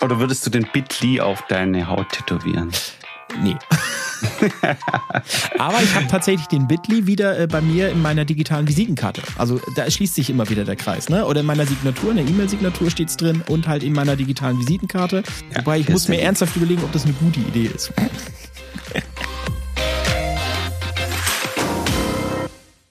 Oder würdest du den Bitly auf deine Haut tätowieren? Nee. Aber ich habe tatsächlich den Bitly wieder äh, bei mir in meiner digitalen Visitenkarte. Also da schließt sich immer wieder der Kreis. Ne? Oder in meiner Signatur, in der E-Mail-Signatur steht es drin und halt in meiner digitalen Visitenkarte. Ja, Wobei ich muss mir ernsthaft überlegen, ob das eine gute Idee ist.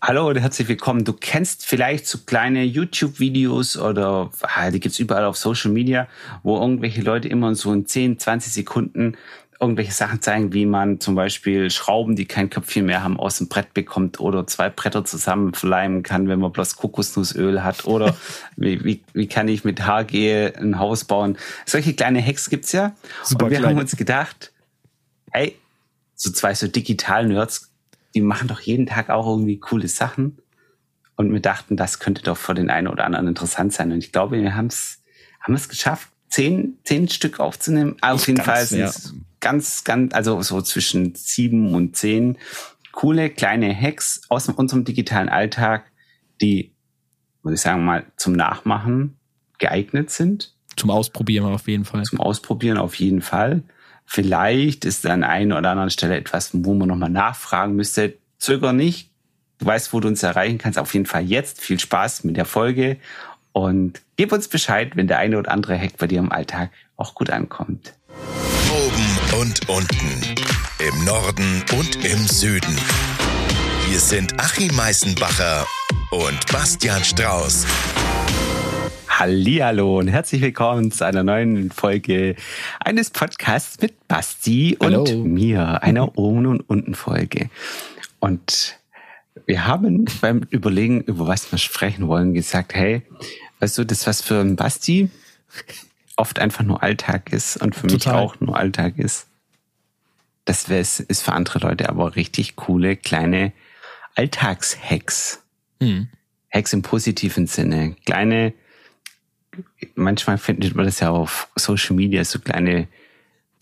Hallo und herzlich willkommen. Du kennst vielleicht so kleine YouTube-Videos oder ah, die gibt's überall auf Social Media, wo irgendwelche Leute immer so in 10, 20 Sekunden irgendwelche Sachen zeigen, wie man zum Beispiel Schrauben, die kein Köpfchen mehr haben, aus dem Brett bekommt oder zwei Bretter zusammenverleimen kann, wenn man bloß Kokosnussöl hat oder wie, wie, wie kann ich mit Haargehe ein Haus bauen. Solche kleine Hacks gibt's ja. Super und wir klein. haben uns gedacht, hey, so zwei so digitalen Nerds, die machen doch jeden Tag auch irgendwie coole Sachen. Und wir dachten, das könnte doch für den einen oder anderen interessant sein. Und ich glaube, wir haben es haben es geschafft, zehn, zehn Stück aufzunehmen. Auf jeden Fall sind es ganz, ganz, also so zwischen sieben und zehn coole kleine Hacks aus unserem digitalen Alltag, die, muss ich sagen, mal zum Nachmachen geeignet sind. Zum Ausprobieren auf jeden Fall. Zum Ausprobieren auf jeden Fall. Vielleicht ist an einer oder anderen Stelle etwas, wo man nochmal nachfragen müsste. Zöger nicht. Du weißt, wo du uns erreichen kannst. Auf jeden Fall jetzt. Viel Spaß mit der Folge. Und gib uns Bescheid, wenn der eine oder andere Hack bei dir im Alltag auch gut ankommt und unten, im Norden und im Süden. Hier sind Achim Meißenbacher und Bastian Strauß. Hallihallo und herzlich willkommen zu einer neuen Folge eines Podcasts mit Basti Hallo. und mir, einer Oben- und Unten-Folge. Und wir haben beim Überlegen, über was wir sprechen wollen, gesagt, hey, weißt du, das was für ein Basti oft einfach nur Alltag ist und für Total. mich auch nur Alltag ist. Das ist für andere Leute aber richtig coole kleine Alltagshacks. Mhm. Hacks im positiven Sinne. Kleine, manchmal findet man das ja auf Social Media, so kleine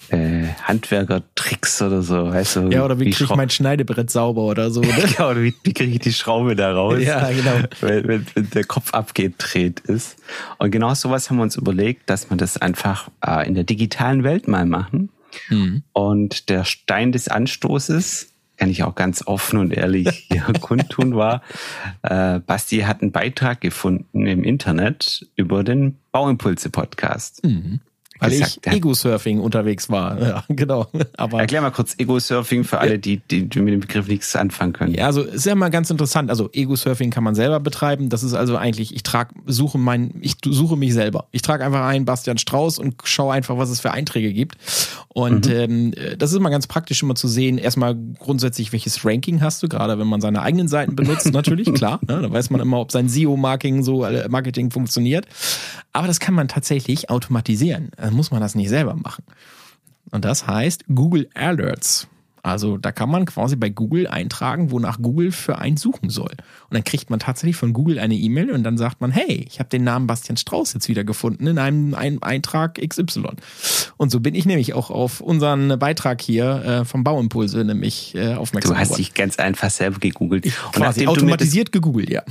äh, Handwerker-Tricks oder so, weißt du? Ja, oder wie, wie kriege ich mein Schneidebrett sauber oder so. Ne? ja, oder wie, wie kriege ich die Schraube da raus? ja, genau. Wenn, wenn, wenn der Kopf abgedreht ist. Und genau sowas haben wir uns überlegt, dass wir das einfach äh, in der digitalen Welt mal machen. Mhm. Und der Stein des Anstoßes, kann ich auch ganz offen und ehrlich hier kundtun, war, äh, Basti hat einen Beitrag gefunden im Internet über den Bauimpulse-Podcast. Mhm. Weil ich Ego-Surfing unterwegs war. Ja, genau. Aber Erklär mal kurz Ego-Surfing für alle, die, die, die mit dem Begriff nichts anfangen können. Ja, also ist ja mal ganz interessant. Also Ego-Surfing kann man selber betreiben. Das ist also eigentlich, ich trage, suche mein, ich suche mich selber. Ich trage einfach ein Bastian Strauß und schaue einfach, was es für Einträge gibt. Und mhm. ähm, das ist immer ganz praktisch, immer zu sehen, erstmal grundsätzlich, welches Ranking hast du, gerade wenn man seine eigenen Seiten benutzt, natürlich, klar. Ne? Da weiß man immer, ob sein SEO-Marketing so äh, Marketing funktioniert. Aber das kann man tatsächlich automatisieren. Dann muss man das nicht selber machen. Und das heißt Google Alerts. Also da kann man quasi bei Google eintragen, wonach Google für einen suchen soll. Und dann kriegt man tatsächlich von Google eine E-Mail und dann sagt man, hey, ich habe den Namen Bastian Strauß jetzt wieder gefunden in einem, einem, Eintrag XY. Und so bin ich nämlich auch auf unseren Beitrag hier äh, vom Bauimpulse nämlich äh, aufmerksam geworden. Du hast dich ganz einfach selber gegoogelt. Und quasi automatisiert gegoogelt, ja.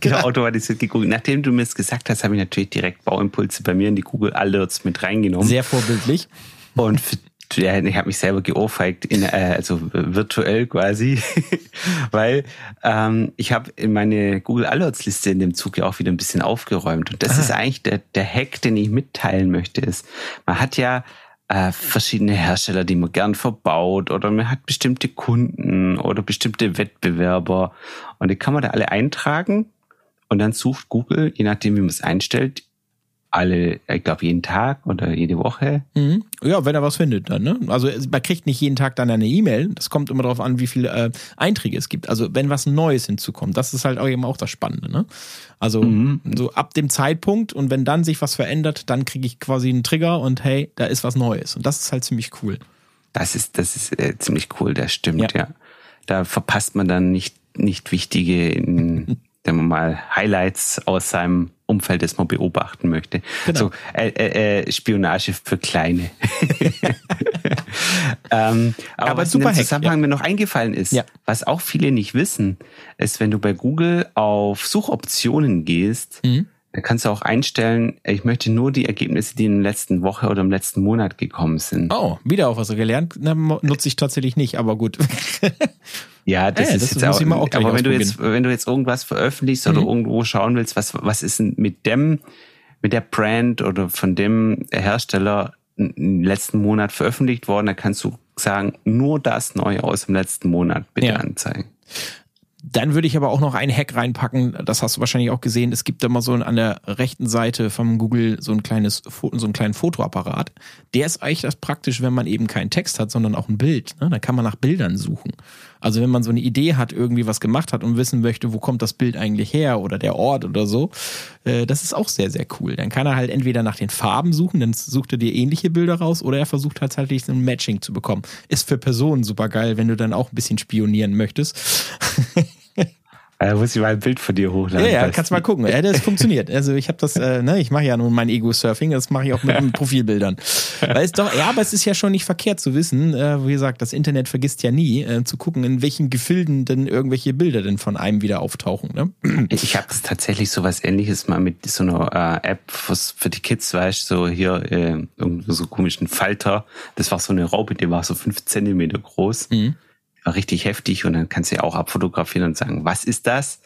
Genau, automatisiert gegoogelt. Nachdem du mir das gesagt hast, habe ich natürlich direkt Bauimpulse bei mir in die Google Alerts mit reingenommen. Sehr vorbildlich. Und für ja, ich habe mich selber geohrfeigt, in, äh, also virtuell quasi, weil ähm, ich habe in meine Google Alerts Liste in dem Zug ja auch wieder ein bisschen aufgeräumt und das ah. ist eigentlich der der Hack, den ich mitteilen möchte. Ist, man hat ja äh, verschiedene Hersteller, die man gern verbaut oder man hat bestimmte Kunden oder bestimmte Wettbewerber. Und die kann man da alle eintragen und dann sucht Google, je nachdem wie man es einstellt, alle, ich glaube, jeden Tag oder jede Woche. Mhm. Ja, wenn er was findet dann. Ne? Also man kriegt nicht jeden Tag dann eine E-Mail. Das kommt immer darauf an, wie viele äh, Einträge es gibt. Also wenn was Neues hinzukommt, das ist halt auch eben auch das Spannende. Ne? Also mhm. so ab dem Zeitpunkt und wenn dann sich was verändert, dann kriege ich quasi einen Trigger und hey, da ist was Neues. Und das ist halt ziemlich cool. Das ist, das ist äh, ziemlich cool, das stimmt, ja. ja. Da verpasst man dann nicht, nicht wichtige, in, sagen wir mal, Highlights aus seinem Umfeld, das man beobachten möchte. Genau. So äh, äh, äh Spionage für Kleine. ähm, aber, aber was super in dem Zusammenhang ja. mir noch eingefallen ist, ja. was auch viele nicht wissen, ist, wenn du bei Google auf Suchoptionen gehst, mhm. Da kannst du auch einstellen, ich möchte nur die Ergebnisse, die in der letzten Woche oder im letzten Monat gekommen sind. Oh, wieder auch was gelernt. Na, nutze ich tatsächlich nicht, aber gut. ja, das Ja, ist das jetzt auch, auch aber wenn du jetzt, wenn du jetzt irgendwas veröffentlichst oder Mhm. irgendwo schauen willst, was, was ist denn mit dem, mit der Brand oder von dem Hersteller im letzten Monat veröffentlicht worden, dann kannst du sagen, nur das neu aus dem letzten Monat bitte Ja. anzeigen. Dann würde ich aber auch noch einen Hack reinpacken. Das hast du wahrscheinlich auch gesehen. Es gibt da mal so an der rechten Seite vom Google so ein kleines, so einen kleinen Fotoapparat. Der ist eigentlich das praktisch, wenn man eben keinen Text hat, sondern auch ein Bild. Ne? Da kann man nach Bildern suchen. Also wenn man so eine Idee hat, irgendwie was gemacht hat und wissen möchte, wo kommt das Bild eigentlich her oder der Ort oder so, äh, das ist auch sehr, sehr cool. Dann kann er halt entweder nach den Farben suchen, dann sucht er dir ähnliche Bilder raus oder er versucht halt so ein Matching zu bekommen. Ist für Personen super geil, wenn du dann auch ein bisschen spionieren möchtest. Da muss ich mal ein Bild von dir hochladen. Ja, ja, kannst mal gucken. Ja, das funktioniert. Also ich habe das, äh, ne, ich mache ja nun mein Ego-Surfing, das mache ich auch mit, mit Profilbildern. Weil es doch, ja, aber es ist ja schon nicht verkehrt zu wissen, äh, wie gesagt, das Internet vergisst ja nie, äh, zu gucken, in welchen Gefilden denn irgendwelche Bilder denn von einem wieder auftauchen. Ne? Ich habe tatsächlich so was ähnliches mal mit so einer äh, App fürs, für die Kids, weißt du, so hier äh, irgendwie so komischen Falter. Das war so eine Raupe, die war so fünf Zentimeter groß. Mhm. Richtig heftig und dann kannst du ja auch abfotografieren und sagen, was ist das?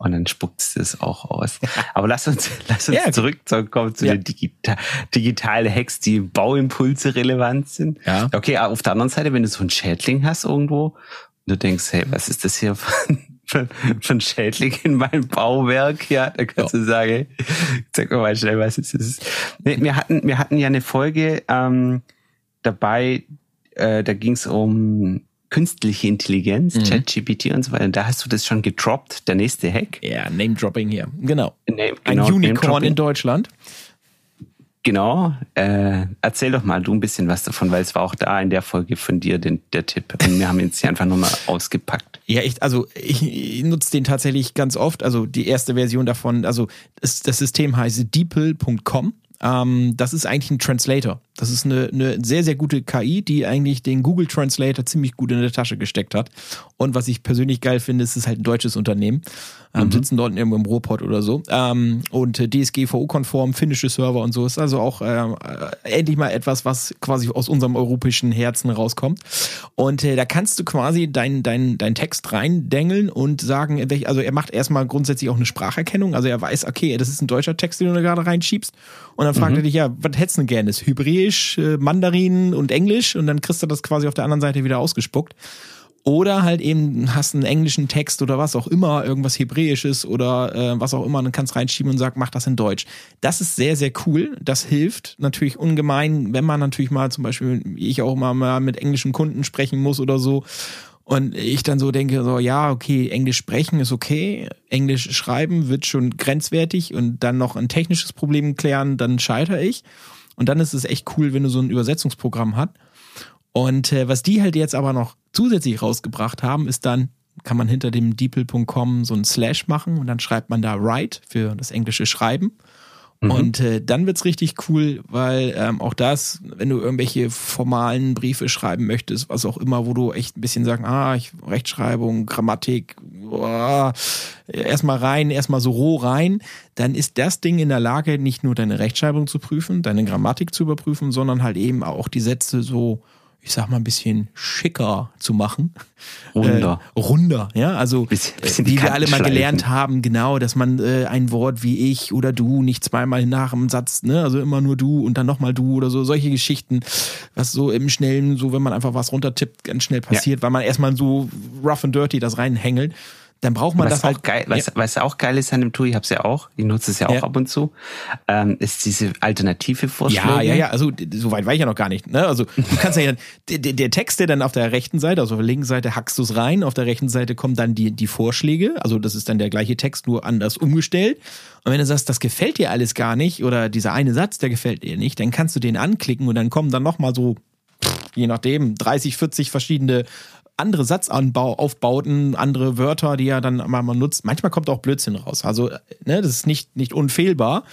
Und dann spuckt es das auch aus. Aber lass uns, lass uns Ja. zurückkommen zu Ja. den Digita digitalen Hacks, die im Bauimpulse relevant sind. Ja. Okay, auf der anderen Seite, wenn du so einen Schädling hast irgendwo und du denkst, hey, was ist das hier für, für ein Schädling in meinem Bauwerk? Ja, dann kannst du sagen, sag mir mal schnell, was ist das? Nee, wir hatten, wir hatten ja eine Folge ähm, dabei, äh, da ging es um künstliche Intelligenz, Mhm. ChatGPT und so weiter. Da hast du das schon gedroppt, der nächste Hack. Ja, Name-Dropping hier. Genau. Nee, Ein genau, Unicorn Name-Dropping. in Deutschland. Genau. Äh, erzähl doch mal du ein bisschen was davon, weil es war auch da in der Folge von dir den, der Tipp. Und wir haben ihn jetzt hier einfach nochmal ausgepackt. Ja, ich, also ich, ich nutze den tatsächlich ganz oft. Also die erste Version davon, also das, das System heißt deeple.com. Ähm, das ist eigentlich ein Translator. Das ist eine, eine sehr, sehr gute KI, die eigentlich den Google Translator ziemlich gut in der Tasche gesteckt hat. Und was ich persönlich geil finde, ist, es ist halt ein deutsches Unternehmen. Ähm, Sitzen dort irgendwo im Ruhrpott oder so. Ähm, und äh, DSGVO-konform, finnische Server und so. Ist also auch ähm, äh, endlich mal etwas, was quasi aus unserem europäischen Herzen rauskommt. Und äh, da kannst du quasi deinen dein, dein Text reindengeln und sagen, also er macht erstmal grundsätzlich auch eine Spracherkennung. Also er weiß, okay, das ist ein deutscher Text, den du da gerade reinschiebst. Und dann fragt er dich, ja, was hättest du denn gerne? Ist Hebräisch, äh, Mandarin und Englisch? Und dann kriegst du das quasi auf der anderen Seite wieder ausgespuckt. Oder halt eben hast einen englischen Text oder was auch immer, irgendwas Hebräisches oder äh, was auch immer, dann kannst reinschieben und sag, mach das in Deutsch. Das ist sehr, sehr cool. Das hilft natürlich ungemein, wenn man natürlich mal zum Beispiel, ich auch immer mal mit englischen Kunden sprechen muss oder so. Und ich dann so denke, so, ja, okay, Englisch sprechen ist okay, Englisch schreiben wird schon grenzwertig und dann noch ein technisches Problem klären, dann scheitere ich. Und dann ist es echt cool, wenn du so ein Übersetzungsprogramm hast. Und äh, was die halt jetzt aber noch zusätzlich rausgebracht haben, ist dann, kann man hinter dem deeple.com so ein Slash machen und dann schreibt man da write für das englische Schreiben. Und äh, dann wird's richtig cool, weil ähm, auch das, wenn du irgendwelche formalen Briefe schreiben möchtest, was auch immer, wo du echt ein bisschen sagen, ah, ich, Rechtschreibung, Grammatik, boah, erstmal rein, erstmal so roh rein, dann ist das Ding in der Lage, nicht nur deine Rechtschreibung zu prüfen, deine Grammatik zu überprüfen, sondern halt eben auch die Sätze so, ich sag mal, ein bisschen schicker zu machen. Runder. Äh, runder, ja, also Bisschen- äh, bisschen wie wir alle mal gelernt haben, genau, dass man äh, ein Wort wie ich oder du nicht zweimal nach dem Satz, ne, also immer nur du und dann nochmal du oder so, solche Geschichten, was so im Schnellen, so wenn man einfach was runtertippt, ganz schnell passiert, weil man erstmal so rough and dirty das reinhängelt, dann braucht man Was das auch halt. geil, was, was auch geil ist an dem Tool, ich habe es ja auch, ich nutze es ja auch Ja. ab und zu, ähm, ist diese alternative Vorschläge. Ja, ja, ja, also so weit war ich ja noch gar nicht. Ne? Also du kannst ja, der, der- der Text, der dann auf der rechten Seite, also auf der linken Seite hackst du es rein, auf der rechten Seite kommen dann die, die Vorschläge, also das ist dann der gleiche Text, nur anders umgestellt. Und wenn du sagst, das gefällt dir alles gar nicht oder dieser eine Satz, der gefällt dir nicht, dann kannst du den anklicken und dann kommen dann nochmal so, je nachdem, 30, 40 verschiedene andere Satzaufbauten, andere Wörter, die er dann mal, nutzt. Manchmal kommt auch Blödsinn raus. Also, ne, das ist nicht, nicht unfehlbar.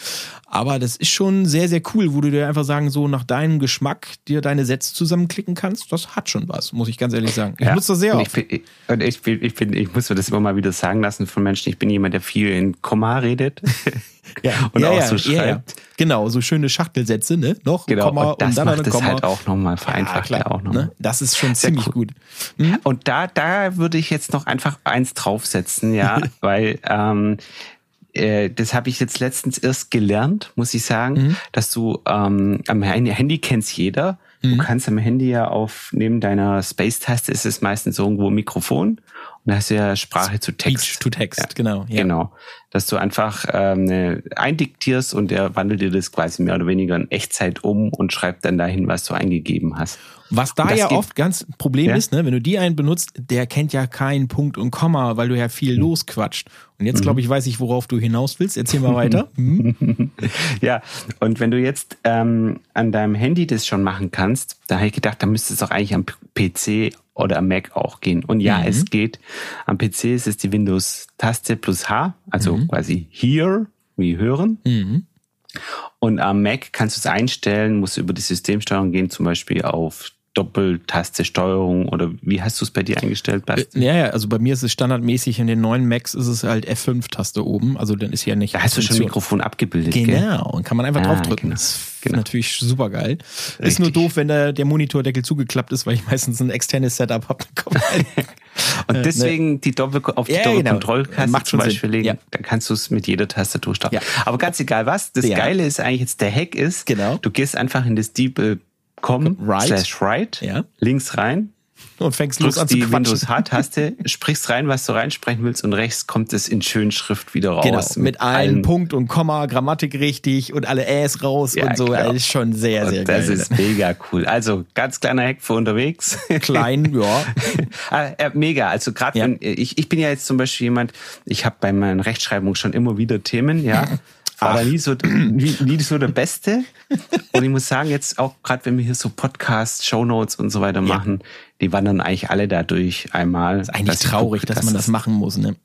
Aber das ist schon sehr, sehr cool, wo du dir einfach sagen, so nach deinem Geschmack dir deine Sätze zusammenklicken kannst. Das hat schon was, muss ich ganz ehrlich sagen. Ich Ja. nutze das sehr oft. Ich, bin- und ich, ich, bin, ich muss mir das immer mal wieder sagen lassen von Menschen. Ich bin jemand, der viel in Komma redet. und auch so schreibt. Genau, so schöne Schachtelsätze, ne? Noch Genau, Komma und das und dann noch macht es Komma. halt auch nochmal, vereinfacht ja, auch nochmal. ne? Das ist schon Sehr ziemlich cool. gut. Und da, da würde ich jetzt noch einfach eins draufsetzen, ja, weil ähm, äh, das habe ich jetzt letztens erst gelernt, muss ich sagen, Mhm. dass du ähm, am Handy, Handy kennst jeder. Mhm. Du kannst am Handy ja auf neben deiner Space-Taste ist es meistens irgendwo ein Mikrofon und da hast du ja Sprache zu Text. Speech to Text, Ja. genau. Ja. Genau. Dass du einfach ähm, ne, eindiktierst und der wandelt dir das quasi mehr oder weniger in Echtzeit um und schreibt dann dahin, was du eingegeben hast. Was da ja geht- oft ganz Problem Ja. ist, ne, wenn du die einen benutzt, der kennt ja keinen Punkt und Komma, weil du ja viel losquatscht. Und jetzt Mhm. glaube ich, weiß ich, worauf du hinaus willst. Erzähl mal weiter. Hm? Ja, und wenn du jetzt ähm, an deinem Handy das schon machen kannst, da habe ich gedacht, da müsste es doch eigentlich am PC oder am Mac auch gehen. Und ja, es geht. Am PC ist es die Windows-Taste plus H, also quasi Here, wie hören. Und am Mac kannst du es einstellen, musst du über die Systemsteuerung gehen, zum Beispiel auf Doppeltaste Steuerung oder wie hast du es bei dir eingestellt, Basti? Ja, ja, also bei mir ist es standardmäßig in den neuen Macs ist es halt F5-Taste oben. Also dann ist ja nicht. Da hast du schon. Mikrofon abgebildet, gell? Genau, und kann man einfach Ah, draufdrücken. genau, Das ist genau. natürlich super geil. Ist nur doof, wenn der, der Monitordeckel zugekappt ist, weil ich meistens ein externes Setup habe. Und deswegen die Doppel auf die Äh, ne. Ja, genau. Doppelkontrolltaste Macht zum Beispiel Sinn. legen. Ja. Dann kannst du es mit jeder Tastatur starten. Ja. Aber ganz egal was, das. Geile ist eigentlich jetzt der Hack ist, Genau. du gehst einfach in das DeepL.com Right. slash right, Ja. links rein, Und fängst los an zu die quatschen. Windows H-Taste, sprichst rein, was du reinsprechen willst und rechts kommt es in schön Schrift wieder raus. Genau, mit allen Punkt und Komma, Grammatik richtig und alle Äs raus Ja, und so. genau. Das ist schon sehr, sehr und geil. das ist mega cool. Also ganz kleiner Hack für unterwegs. klein, ja. Ah, äh, mega. Also gerade Ja. wenn ich, ich bin ja jetzt zum Beispiel jemand, ich habe bei meinen Rechtschreibungen schon immer wieder Themen, ja. War da nie so, nie, nie so der Beste. Und ich muss sagen, jetzt auch gerade wenn wir hier so Podcasts, Shownotes und so weiter machen, die wandern eigentlich alle dadurch einmal. Ist eigentlich dass traurig, gucke, dass man das machen muss, ne?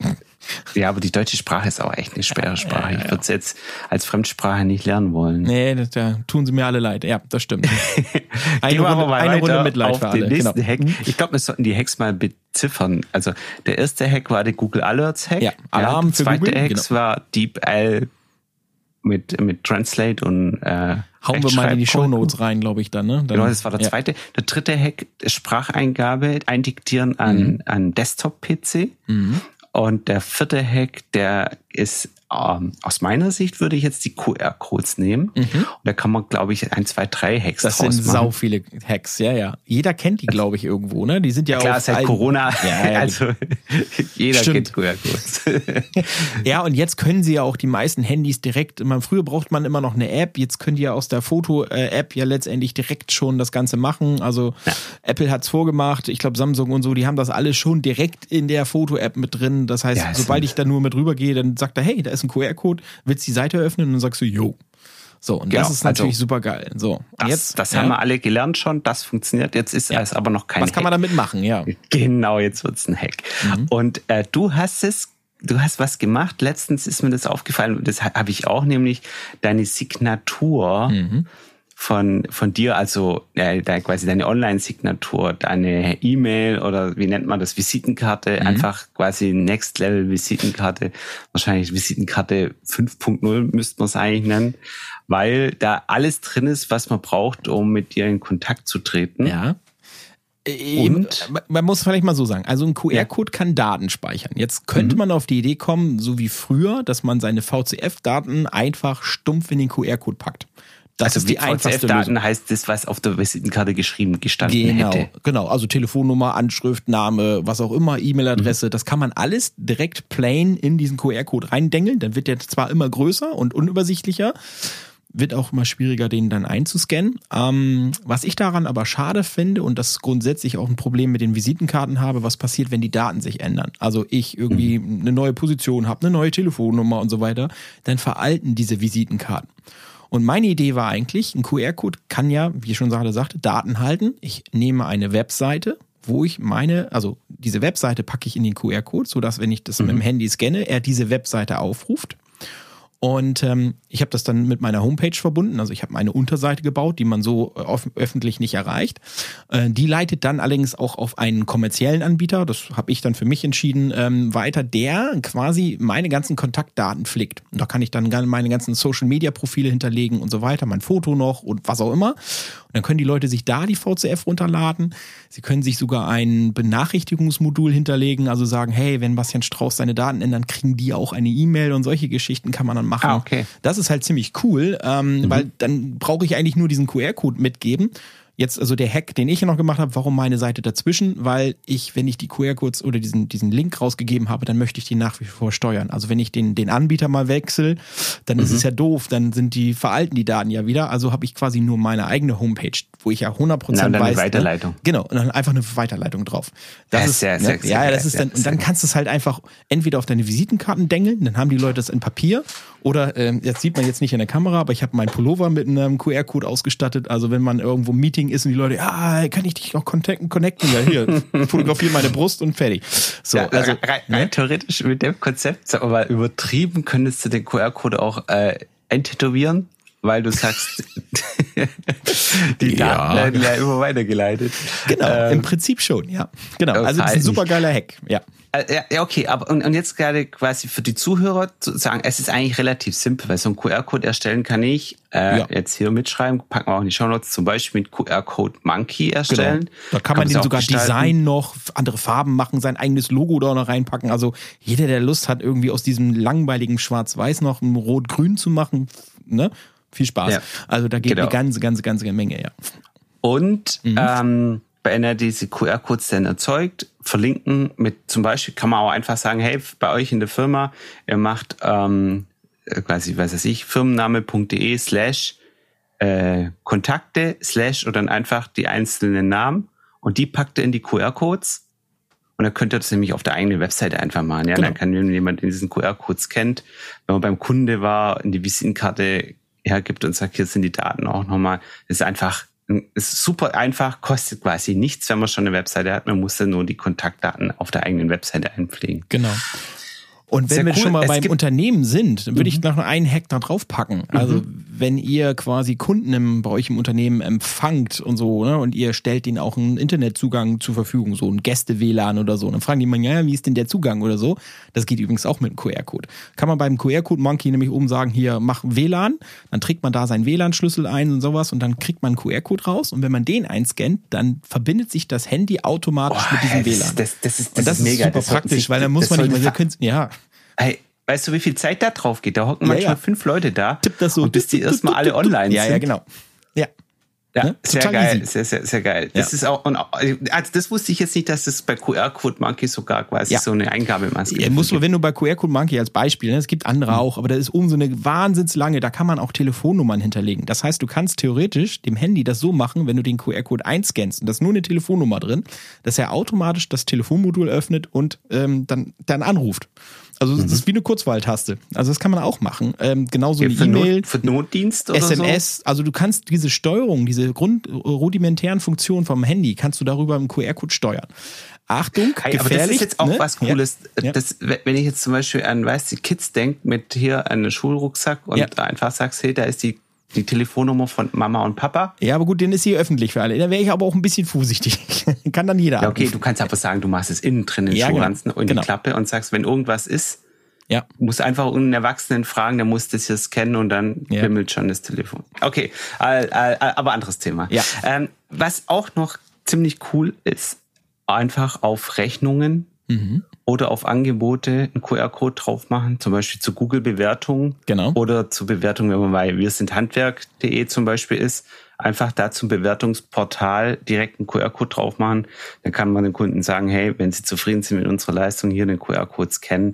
Ja, aber die deutsche Sprache ist auch echt eine schwere Sprache. Ich würde es jetzt als Fremdsprache nicht lernen wollen. Nee, das, da tun sie mir alle leid. Ja, das stimmt. Eine, Gehen wir aber Runde, mal eine Runde Mitleid auf für den alle. nächsten Genau. Hack. Ich glaube, wir sollten die Hacks mal beziffern. Also der erste Hack war der Google Alerts Hack. Ja, Alarm der für zweite Hack genau. war DeepL mit, mit Translate und äh, Hauen wir mal in die. Shownotes rein, glaube ich, dann, ne? Dann, Genau, das war der ja. zweite. Der dritte Hack, Spracheingabe, eindiktieren an, Mhm. an Desktop-PC. Und der vierte Hack, der ist ähm, aus meiner Sicht würde ich jetzt die QR-Codes nehmen. Und da kann man, glaube ich, ein, zwei, drei Hacks Mhm. Das sind machen. sau viele Hacks, ja, ja. Jeder kennt die, glaube ich, irgendwo, ne? Die sind ja Klar, auf seit allen- Corona, Ja, ja, also jeder Stimmt. kennt QR-Codes. Ja, und jetzt können sie ja auch die meisten Handys direkt, man, früher braucht man immer noch eine App, jetzt können die ja aus der Foto-App ja letztendlich direkt schon das Ganze machen. Also Apple hat's vorgemacht, ich glaube Samsung und so, die haben das alles schon direkt in der Foto-App mit drin. Das heißt, Ja, es sobald ich da nur mit rübergehe, dann sagt er, hey, da ist ein QR-Code, willst die Seite öffnen? Und dann sagst du, yo. So, und Genau, das ist natürlich also super geil. So, Das, jetzt, das ja, haben wir alle gelernt schon, das funktioniert. Jetzt ist es aber noch kein was kann man Hack. damit machen, ja. Genau, jetzt wird's ein Hack. Mhm. Und äh, du hast es, du hast was gemacht. Letztens ist mir das aufgefallen, das ha- habe ich auch, nämlich deine Signatur Mhm. Von, von dir, also äh, de, quasi deine Online-Signatur, deine E-Mail oder wie nennt man das, Visitenkarte, Mhm. einfach quasi Next-Level-Visitenkarte, wahrscheinlich Visitenkarte 5.0 müsste man es eigentlich nennen, weil da alles drin ist, was man braucht, um mit dir in Kontakt zu treten. Ja. Eben, Und? man muss vielleicht mal so sagen, also ein QR-Code kann Daten speichern. Jetzt könnte man auf die Idee kommen, so wie früher, dass man seine VCF-Daten einfach stumpf in den QR-Code packt. Das Also ist die einfachste Lösung. VCF-Daten heißt das, was auf der Visitenkarte geschrieben gestanden Genau, hätte. genau. Also Telefonnummer, Anschrift, Name, was auch immer, E-Mail-Adresse, Mhm. das kann man alles direkt plain in diesen QR-Code reindengeln. Dann wird der zwar immer größer und unübersichtlicher, wird auch immer schwieriger, den dann einzuscannen. Ähm, was ich daran aber schade finde und das grundsätzlich auch ein Problem mit den Visitenkarten habe, was passiert, wenn die Daten sich ändern. Also ich irgendwie Mhm. eine neue Position habe, eine neue Telefonnummer und so weiter, dann veralten diese Visitenkarten. Und meine Idee war eigentlich, ein QR-Code kann ja, wie ich schon gerade sagte, Daten halten. Ich nehme eine Webseite, wo ich meine, also diese Webseite packe ich in den QR-Code, sodass, wenn ich das mhm. mit dem Handy scanne, er diese Webseite aufruft. Und ähm, ich habe das dann mit meiner Homepage verbunden. Also ich habe eine Unterseite gebaut, die man so äh, öffentlich nicht erreicht. Äh, die leitet dann allerdings auch auf einen kommerziellen Anbieter, das habe ich dann für mich entschieden, ähm, weiter, der quasi meine ganzen Kontaktdaten pflegt. Und da kann ich dann meine ganzen Social-Media-Profile hinterlegen und so weiter, mein Foto noch und was auch immer. Und dann können die Leute sich da die VCF runterladen. Sie können sich sogar ein Benachrichtigungsmodul hinterlegen, also sagen, hey, wenn Bastian Strauß seine Daten ändert, kriegen die auch eine E-Mail und solche Geschichten kann man dann machen. Ah, okay. Das ist halt ziemlich cool, ähm, mhm. weil dann brauche ich eigentlich nur diesen QR-Code mitgeben Jetzt also der Hack, den ich ja noch gemacht habe, warum meine Seite dazwischen? Weil ich, wenn ich die QR-Codes oder diesen, diesen Link rausgegeben habe, dann möchte ich die nach wie vor steuern. Also wenn ich den, den Anbieter mal wechsle, dann mhm. ist es ja doof, dann sind die, veralten die Daten ja wieder. Also habe ich quasi nur meine eigene Homepage, wo ich ja 100% Na, und dann weiß. Eine ne? Weiterleitung. Ne? Genau, und dann einfach eine Weiterleitung drauf. Das, das ist sehr, ne? Ja, das ist dann, und dann kannst du es halt einfach entweder auf deine Visitenkarten dengeln, dann haben die Leute das in Papier oder ähm, jetzt sieht man jetzt nicht in der Kamera, aber ich habe meinen Pullover mit einem QR-Code ausgestattet. Also wenn man irgendwo im Meeting ist und die Leute, ja, kann ich dich noch connecten? connecten? Ja, hier, fotografiere meine Brust und fertig. So, ja, also rein, rein ne? theoretisch mit dem Konzept, mal, übertrieben könntest du den QR-Code auch äh, enttätowieren weil du sagst, die Daten ja. werden ja immer weitergeleitet. Genau, ähm, im Prinzip schon, ja. Genau, also das ist ein super geiler Hack, ja. Äh, ja, okay, aber und, und jetzt gerade quasi für die Zuhörer zu sagen, es ist eigentlich relativ simpel, weil so ein QR-Code erstellen kann ich äh, ja. jetzt hier mitschreiben, packen wir auch in die Show Notes, zum Beispiel mit QR-Code Monkey erstellen. Genau. Da kann, kann man den sogar Design noch, andere Farben machen, sein eigenes Logo da noch reinpacken. Also jeder, der Lust hat, irgendwie aus diesem langweiligen Schwarz-Weiß noch ein Rot-Grün zu machen, ne? Viel Spaß. Ja. Also da geht genau. eine ganze, ganze, ganze Menge, ja. Und mhm. ähm, wenn er diese QR-Codes dann erzeugt, verlinken mit zum Beispiel kann man auch einfach sagen, hey, bei euch in der Firma, ihr macht ähm, äh, quasi, was weiß ich, firmenname.de slash äh, Kontakte slash oder dann einfach die einzelnen Namen und die packt ihr in die QR-Codes und dann könnt ihr das nämlich auf der eigenen Webseite einfach machen. Ja, genau. dann kann, wenn jemand diesen QR-Codes kennt, wenn man beim Kunde war, in die Visitenkarte hergibt und sagt, hier sind die Daten auch nochmal, ist einfach ist super einfach, kostet quasi nichts, wenn man schon eine Webseite hat. Man muss dann nur die Kontaktdaten auf der eigenen Webseite einpflegen. Genau. Und wenn Sehr wir cool. schon mal es beim Unternehmen sind, würde mhm. ich noch einen Hack da draufpacken. Also mhm. wenn ihr quasi Kunden im, bei euch im Unternehmen empfangt und so, ne, und ihr stellt ihnen auch einen Internetzugang zur Verfügung, so ein Gäste-WLAN oder so, dann fragen die mal, ja, wie ist denn der Zugang oder so. Das geht übrigens auch mit dem QR-Code. Kann man beim QR-Code Monkey nämlich oben sagen, hier, mach WLAN, dann trägt man da seinen WLAN-Schlüssel ein und sowas und dann kriegt man einen QR-Code raus und wenn man den einscannt, dann verbindet sich das Handy automatisch oh, mit diesem das WLAN. Das, das, ist, das, und das ist mega. super praktisch, weil dann muss man nicht mehr, ja. Hey, weißt du, wie viel Zeit da drauf geht? Da hocken ja, manchmal ja. fünf Leute da. Tipp das so. Und bis die erstmal alle online ja, sind. Ja, ja, genau. Ja. Ja, ne? sehr geil, sehr, sehr, sehr geil. Das ist auch, und also das wusste ich jetzt nicht, dass es bei QR-Code Monkey sogar quasi so eine Eingabemaske gibt. Ja, musst du, wenn du bei QR-Code Monkey als Beispiel, ne, es gibt andere mhm. auch, aber da ist oben so eine wahnsinnslange, da kann man auch Telefonnummern hinterlegen. Das heißt, du kannst theoretisch dem Handy das so machen, wenn du den QR-Code einscannst und da ist nur eine Telefonnummer drin, dass er automatisch das Telefonmodul öffnet und ähm, dann, dann anruft. Also mhm. das ist wie eine Kurzwahltaste. Also das kann man auch machen. Ähm, genauso ja, eine E-Mail. Für Notdienst oder SMS. So? Also du kannst diese Steuerung, diese Grund rudimentären Funktionen vom Handy, kannst du darüber im QR-Code steuern. Achtung, hey, gefährlich. Aber das ist jetzt auch ne? was Cooles. Ja. Das, wenn ich jetzt zum Beispiel an, weißt die Kids denkt mit hier einen Schulrucksack und ja. einfach sagst, hey, da ist die die Telefonnummer von Mama und Papa. Ja, aber gut, dann ist sie öffentlich für alle. Da wäre ich aber auch ein bisschen vorsichtig. Kann dann jeder. Ja, okay, anrufen. du kannst aber sagen, du machst es innen drin in ja, Schuhranzen genau. und genau. die Klappe und sagst, wenn irgendwas ist, ja. musst einfach einen Erwachsenen fragen, der muss das hier scannen und dann ja. bimmelt schon das Telefon. Okay, aber anderes Thema. Ja. Ähm, was auch noch ziemlich cool ist, einfach auf Rechnungen mhm oder auf Angebote einen QR-Code drauf machen, zum Beispiel zu Google-Bewertungen genau. oder zu Bewertungen, wenn man bei wir sind handwerk.de zum Beispiel ist, einfach da zum Bewertungsportal direkt einen QR-Code drauf machen. Dann kann man den Kunden sagen, hey, wenn sie zufrieden sind mit unserer Leistung, hier den QR-Code scannen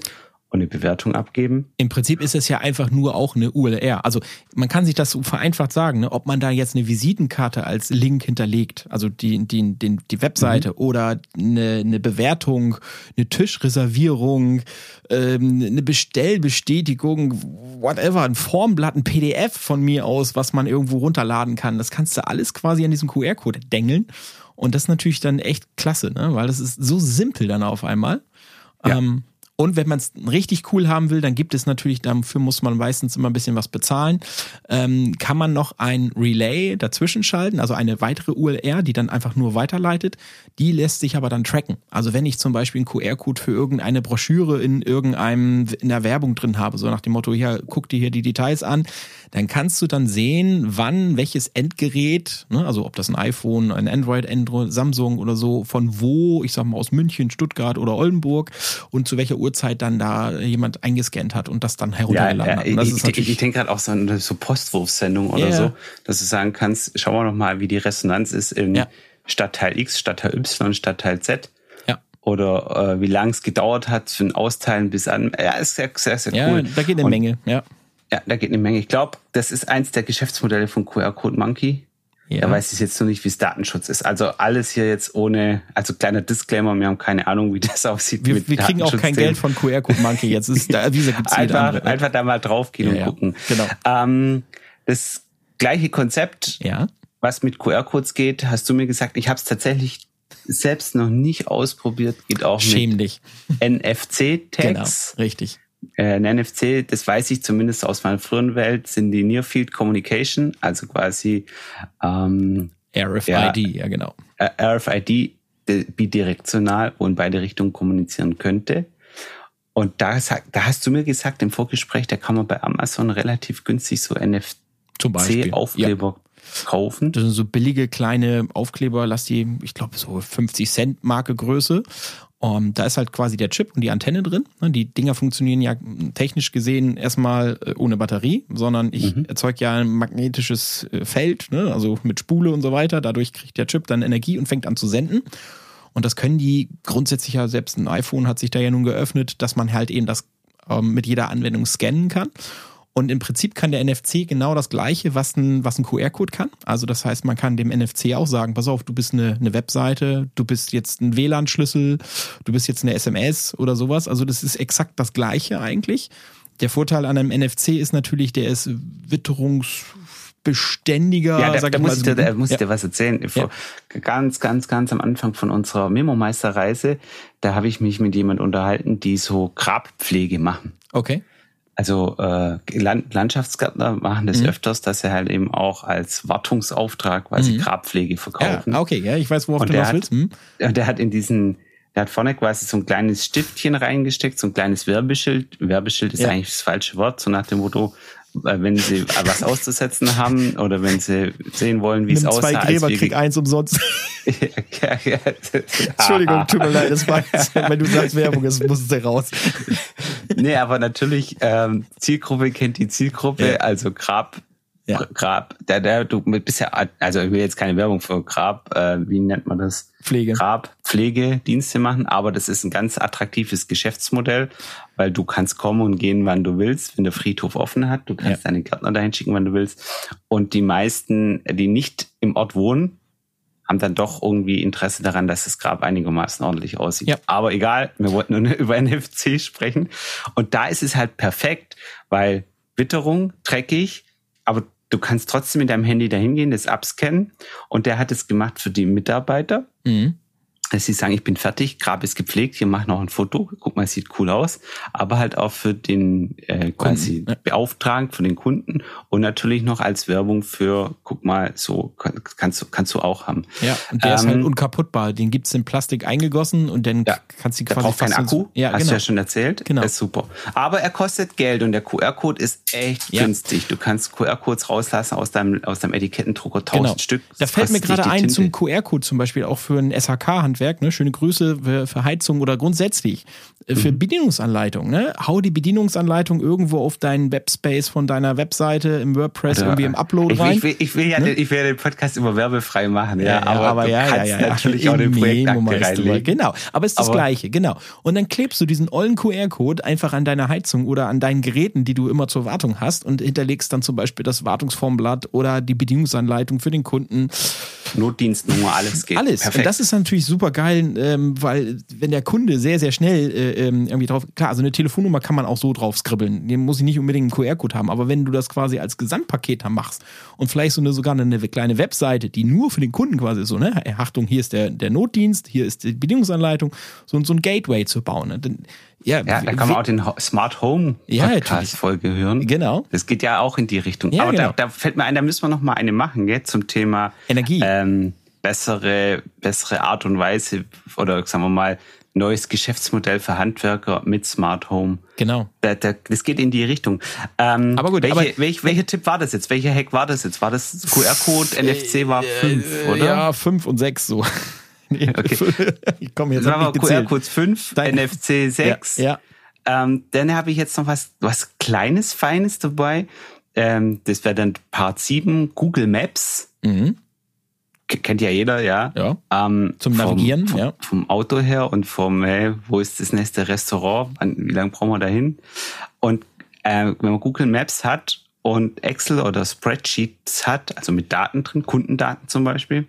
und eine Bewertung abgeben. Im Prinzip ist es ja einfach nur auch eine URL. Also man kann sich das so vereinfacht sagen, ne? ob man da jetzt eine Visitenkarte als Link hinterlegt, also die, die, die, die Webseite mhm. oder eine, eine Bewertung, eine Tischreservierung, ähm, eine Bestellbestätigung, whatever, ein Formblatt, ein PDF von mir aus, was man irgendwo runterladen kann. Das kannst du alles quasi an diesem QR-Code dengeln. Und das ist natürlich dann echt klasse, ne? weil das ist so simpel dann auf einmal. Ja. Ähm, und wenn man es richtig cool haben will, dann gibt es natürlich, dafür muss man meistens immer ein bisschen was bezahlen, ähm, kann man noch ein Relay dazwischen schalten, also eine weitere URL, die dann einfach nur weiterleitet. Die lässt sich aber dann tracken. Also wenn ich zum Beispiel einen QR-Code für irgendeine Broschüre in irgendeinem, in der Werbung drin habe, so nach dem Motto, hier, guck dir hier die Details an, dann kannst du dann sehen, wann welches Endgerät, ne, also ob das ein iPhone, ein Android, Android, Samsung oder so, von wo, ich sag mal aus München, Stuttgart oder Oldenburg und zu welcher Uhrzeit dann da jemand eingescannt hat und das dann heruntergeladen ja, hat. ich, ich, ich denke gerade auch so eine so Postwurfsendung oder yeah. so, dass du sagen kannst, schauen wir noch mal, wie die Resonanz ist in ja. Stadtteil X, Stadtteil Y, Stadtteil Z oder äh, wie lang es gedauert hat für ein Austeilen bis an. Ja, ist sehr, sehr, sehr cool. Ja, da geht eine und, Menge, ja. Ja, da geht eine Menge. Ich glaube, das ist eins der Geschäftsmodelle von QR Code Monkey. Ja. Da weiß ich jetzt noch nicht, wie es Datenschutz ist. Also alles hier jetzt ohne, also kleiner Disclaimer, wir haben keine Ahnung, wie das aussieht. Wir, wir kriegen auch kein Geld von QR Code Monkey. Jetzt ist da, Visa gibt's einfach, einfach da mal draufgehen ja, und gucken. Genau. Ähm, das gleiche Konzept, ja. was mit QR-Codes geht, hast du mir gesagt. Ich habe es tatsächlich selbst noch nicht ausprobiert. Geht auch Schämlich. mit NFC-Tags. Genau, richtig. Äh, ein NFC, das weiß ich zumindest aus meiner früheren Welt, sind die Near Field Communication, also quasi ähm, RFID, ja, ja genau. Äh, RFID bidirektional, wo in beide Richtungen kommunizieren könnte. Und da, da hast du mir gesagt im Vorgespräch, da kann man bei Amazon relativ günstig so NFC-Aufkleber ja. kaufen. Das sind so billige kleine Aufkleber, lass die, ich glaube, so 50 Cent Marke Größe. Um, da ist halt quasi der Chip und die Antenne drin. Ne, die Dinger funktionieren ja technisch gesehen erstmal äh, ohne Batterie, sondern ich mhm. erzeuge ja ein magnetisches äh, Feld, ne? also mit Spule und so weiter. Dadurch kriegt der Chip dann Energie und fängt an zu senden. Und das können die grundsätzlich ja, selbst ein iPhone hat sich da ja nun geöffnet, dass man halt eben das ähm, mit jeder Anwendung scannen kann. Und im Prinzip kann der NFC genau das Gleiche, was ein, was ein QR-Code kann. Also das heißt, man kann dem NFC auch sagen, pass auf, du bist eine, eine Webseite, du bist jetzt ein WLAN-Schlüssel, du bist jetzt eine SMS oder sowas. Also das ist exakt das Gleiche eigentlich. Der Vorteil an einem NFC ist natürlich, der ist witterungsbeständiger. Ja, da, da muss, ich dir, da muss ja. dir was erzählen. Ja. Ganz, ganz, ganz am Anfang von unserer Memo-Meisterreise, da habe ich mich mit jemand unterhalten, die so Grabpflege machen. Okay. Also äh, Land Landschaftsgärtner machen das mhm. öfters, dass sie halt eben auch als Wartungsauftrag quasi mhm. Grabpflege verkaufen. Ja, okay, ja, ich weiß, worauf und du was willst. Mhm. Der hat in diesen, der hat vorne quasi so ein kleines Stiftchen reingesteckt, so ein kleines Werbeschild. Werbeschild ist ja. eigentlich das falsche Wort, so nach dem Motto, wenn sie was auszusetzen haben oder wenn sie sehen wollen, wie Nimm es aussah. Zwei Gräber, krieg eins umsonst. ja, ja, Entschuldigung, tut mir leid, das war jetzt, wenn du sagst Werbung, das muss es raus. nee, aber natürlich, ähm, Zielgruppe kennt die Zielgruppe, also Grab, ja. Grab, der, der, du bisher, also ich will jetzt keine Werbung für Grab, äh, wie nennt man das? Pflege. Grab, Pflegedienste machen, aber das ist ein ganz attraktives Geschäftsmodell, weil du kannst kommen und gehen, wann du willst, wenn der Friedhof offen hat. Du kannst ja. deine Gärtner dahin schicken, wann du willst. Und die meisten, die nicht im Ort wohnen, haben dann doch irgendwie Interesse daran, dass das Grab einigermaßen ordentlich aussieht. Ja. Aber egal, wir wollten nur über NFC sprechen. Und da ist es halt perfekt, weil Witterung, dreckig, aber du kannst trotzdem mit deinem Handy dahin gehen, das abscannen. Und der hat es gemacht für die Mitarbeiter. Mhm dass sie sagen, ich bin fertig, Grab ist gepflegt, hier mach noch ein Foto, guck mal, sieht cool aus, aber halt auch für den äh, quasi ja. Beauftragten, für den Kunden und natürlich noch als Werbung für, guck mal, so kannst du kannst du auch haben. Ja, und der ähm, ist halt ähm, unkaputtbar, den gibt's in Plastik eingegossen und dann ja, kannst du quasi braucht keinen Akku, ja, hast genau. du ja schon erzählt, genau. Das ist super. Aber er kostet Geld und der QR-Code ist echt ja. günstig. Du kannst QR-Codes rauslassen aus deinem aus deinem Etikettendrucker, tausend genau. Stück. Da fällt mir gerade ein zum QR-Code zum Beispiel auch für ein SHK Handwerk, ne? schöne Grüße für, für Heizung oder grundsätzlich für Mhm. Bedienungsanleitung. Ne? Hau die Bedienungsanleitung irgendwo auf deinen Webspace von deiner Webseite im WordPress irgendwie im Upload ich, will- rein. Ich will, ich will ja, Ne? den, ich will den Podcast immer werbefrei machen, ja, Ja, ja, aber, du ja, kannst ja, ja. natürlich auch den Projektakte reinlegen. Genau, aber es ist das Aber- Gleiche, genau. Und dann klebst du diesen ollen QR-Code einfach an deiner Heizung oder an deinen Geräten, die du immer zur Wartung hast und hinterlegst dann zum Beispiel das Wartungsformblatt oder die Bedienungsanleitung für den Kunden. Notdienstnummer, alles geht. Alles. Perfekt. Und das ist natürlich super geil, ähm, weil wenn der Kunde sehr, sehr schnell äh, ähm, irgendwie drauf, klar, also eine Telefonnummer kann man auch so drauf skribbeln. Den muss ich nicht unbedingt einen QR-Code haben, aber wenn du das quasi als Gesamtpaket dann machst und vielleicht so eine sogar eine kleine Webseite, die nur für den Kunden quasi ist, so, ne, Achtung, hier ist der, der Notdienst, hier ist die Bedienungsanleitung, so, so ein Gateway zu bauen. Ne? Dann, ja, ja, da kann man auch den Smart Home Ja, Podcast Folge hören. Genau. Das geht ja auch in die Richtung. Ja, Aber genau. da, da fällt mir ein, da müssen wir noch mal eine machen, gell, zum Thema Energie. Ähm, bessere, bessere Art und Weise oder sagen wir mal neues Geschäftsmodell für Handwerker mit Smart Home. Genau. Da, da, das geht in die Richtung. Ähm, Aber gut, welche, aber- welch, welcher Tipp war das jetzt? Welcher Hack war das jetzt? War das QR-Code? NFC war 5, oder? Äh, Ja, fünf und sechs so. Nee, Okay. Ich komme jetzt Sagen wir. QR-Code 5, Dein- NFC 6. Ja, ja. Ähm, dann habe ich jetzt noch was, was Kleines, Feines dabei. Ähm, das wäre dann Part 7, Google Maps. Mhm. Kennt ja jeder, ja. Ja. Ähm, Zum Navigieren, vom, ja. Vom Auto her und vom, hey, wo ist das nächste Restaurant? Wie lange brauchen wir dahin? Und äh, wenn man Google Maps hat und Excel oder Spreadsheets hat, also mit Daten drin, Kundendaten zum Beispiel,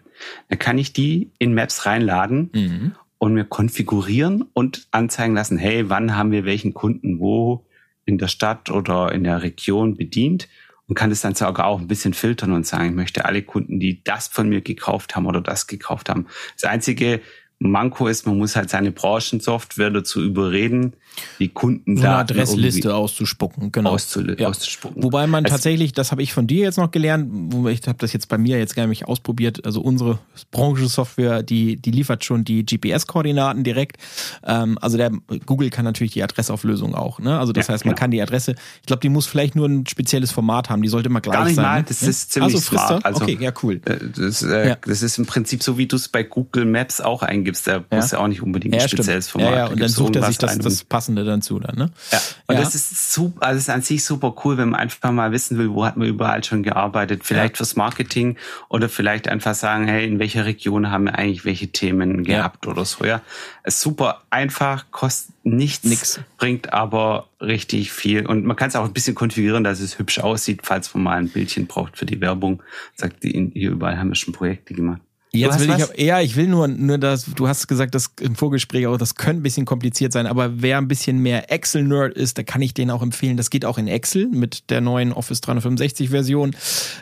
dann kann ich die in Maps reinladen Mhm. und mir konfigurieren und anzeigen lassen, hey, wann haben wir welchen Kunden wo in der Stadt oder in der Region bedient und kann das dann sogar auch ein bisschen filtern und sagen, ich möchte alle Kunden, die das von mir gekauft haben oder das gekauft haben. Das einzige Manko ist, man muss halt seine Branchensoftware dazu überreden, die Kunden So eine Adressliste auszuspucken, genau. auszul- Ja. auszuspucken. Wobei man Es- tatsächlich, das habe ich von dir jetzt noch gelernt, ich habe das jetzt bei mir jetzt gar nicht ausprobiert. Also unsere Branchensoftware, die die liefert schon die GPS-Koordinaten direkt. Ähm, also der Google kann natürlich die Adressauflösung auch. Ne? Also das Ja, heißt, man genau. kann die Adresse. Ich glaube, die muss vielleicht nur ein spezielles Format haben. Die sollte immer gleich Gar nicht sein. mal, ne? das Ja? ist ziemlich also, smart. Also, okay, ja cool. Äh, Das, äh, Ja. das ist im Prinzip so, wie du es bei Google Maps auch eingibst. Da musst du auch nicht unbedingt ein Ja, spezielles stimmt. Format. Ja, ja, und dann sucht er sich das, das Passende dann zu dann, ne? Ja, und Ja. das ist super, also ist an sich super cool, wenn man einfach mal wissen will, wo hat man überall schon gearbeitet, vielleicht Ja. fürs Marketing oder vielleicht einfach sagen, hey, in welcher Region haben wir eigentlich welche Themen Ja. gehabt oder so, ja. Ist super einfach, kostet nichts, Nix. bringt aber richtig viel und man kann es auch ein bisschen konfigurieren, dass es hübsch aussieht, falls man mal ein Bildchen braucht für die Werbung. Sagt die, hier überall haben wir schon Projekte gemacht. Jetzt will ich, was? ja, ich will nur, nur das, du hast gesagt, das im Vorgespräch auch, das könnte ein bisschen kompliziert sein, aber wer ein bisschen mehr Excel-Nerd ist, da kann ich den auch empfehlen. Das geht auch in Excel mit der neuen Office 365 Version.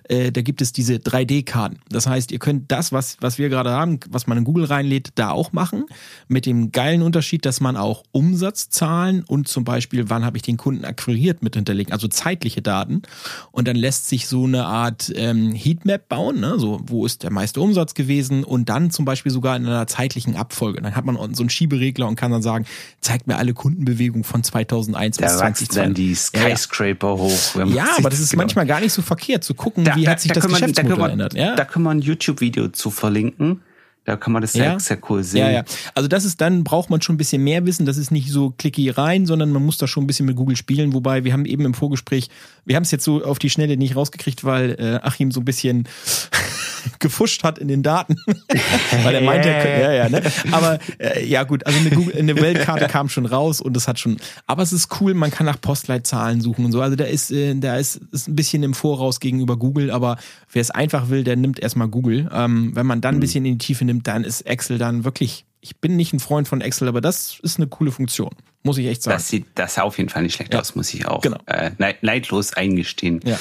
Äh, da gibt es diese 3D-Karten. Das heißt, ihr könnt das, was, was wir gerade haben, was man in Google reinlädt, da auch machen. Mit dem geilen Unterschied, dass man auch Umsatzzahlen und zum Beispiel, wann habe ich den Kunden akquiriert mit hinterlegen, also zeitliche Daten. Und dann lässt sich so eine Art ähm, Heatmap bauen, ne? so wo ist der meiste Umsatz gewesen und dann zum Beispiel sogar in einer zeitlichen Abfolge. Dann hat man so einen Schieberegler und kann dann sagen, zeigt mir alle Kundenbewegungen von 2001 Da bis wachsen dann 2020. die Ja, ja. Skyscraper hoch. man Ja, aber das ist genau- manchmal gar nicht so verkehrt zu gucken, wie hat sich das Geschäftsmodell da können wir, verändert. Ja? Da können wir ein YouTube-Video zu verlinken. Da kann man das sehr, Ja. sehr cool sehen. Ja, ja. Also das ist dann, braucht man schon ein bisschen mehr Wissen. Das ist nicht so clicky rein, sondern man muss da schon ein bisschen mit Google spielen. Wobei wir haben eben im Vorgespräch, wir haben es jetzt so auf die Schnelle nicht rausgekriegt, weil äh, Achim so ein bisschen gefuscht hat in den Daten. weil er meinte, er könnte, ja, ja, ne? Aber äh, ja gut, also eine, Google, eine Weltkarte kam schon raus und es hat schon, aber es ist cool, man kann nach Postleitzahlen suchen und so. Also da ist, äh, da ist, ist ein bisschen im Voraus gegenüber Google, aber wer es einfach will, der nimmt erstmal Google. Ähm, wenn man dann ein bisschen in die Tiefe nimmt, dann ist Excel dann wirklich, ich bin nicht ein Freund von Excel, aber das ist eine coole Funktion. Muss ich echt sagen. Das sieht das sah auf jeden Fall nicht schlecht Ja. aus, muss ich auch Genau. äh, neid- neidlos eingestehen. Ja.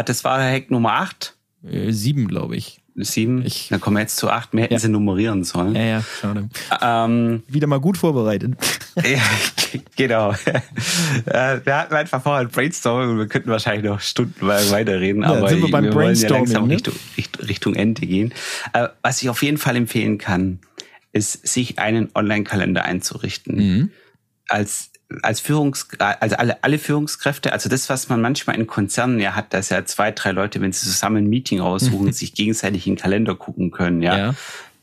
Äh, das war Hack Nummer 8, Äh, sieben, glaube ich. 7. Ich- Dann kommen wir jetzt zu 8. Wir hätten Ja. sie nummerieren sollen. Ja, ja, schade. Ähm, Wieder mal gut vorbereitet. ja, genau. Äh, wir hatten einfach vorher ein Brainstorming und wir könnten wahrscheinlich noch stundenlang weiterreden, Ja, aber sind wir beim wollen ja Brainstorming, langsam ne? Richtung, Richtung, Richtung Ende gehen. Äh, was ich auf jeden Fall empfehlen kann, ist, sich einen Online-Kalender einzurichten. Mhm. als als Führungs also alle alle Führungskräfte also das was man manchmal in Konzernen ja hat dass ja zwei drei Leute wenn sie zusammen ein Meeting raussuchen sich gegenseitig in den Kalender gucken können ja, Ja.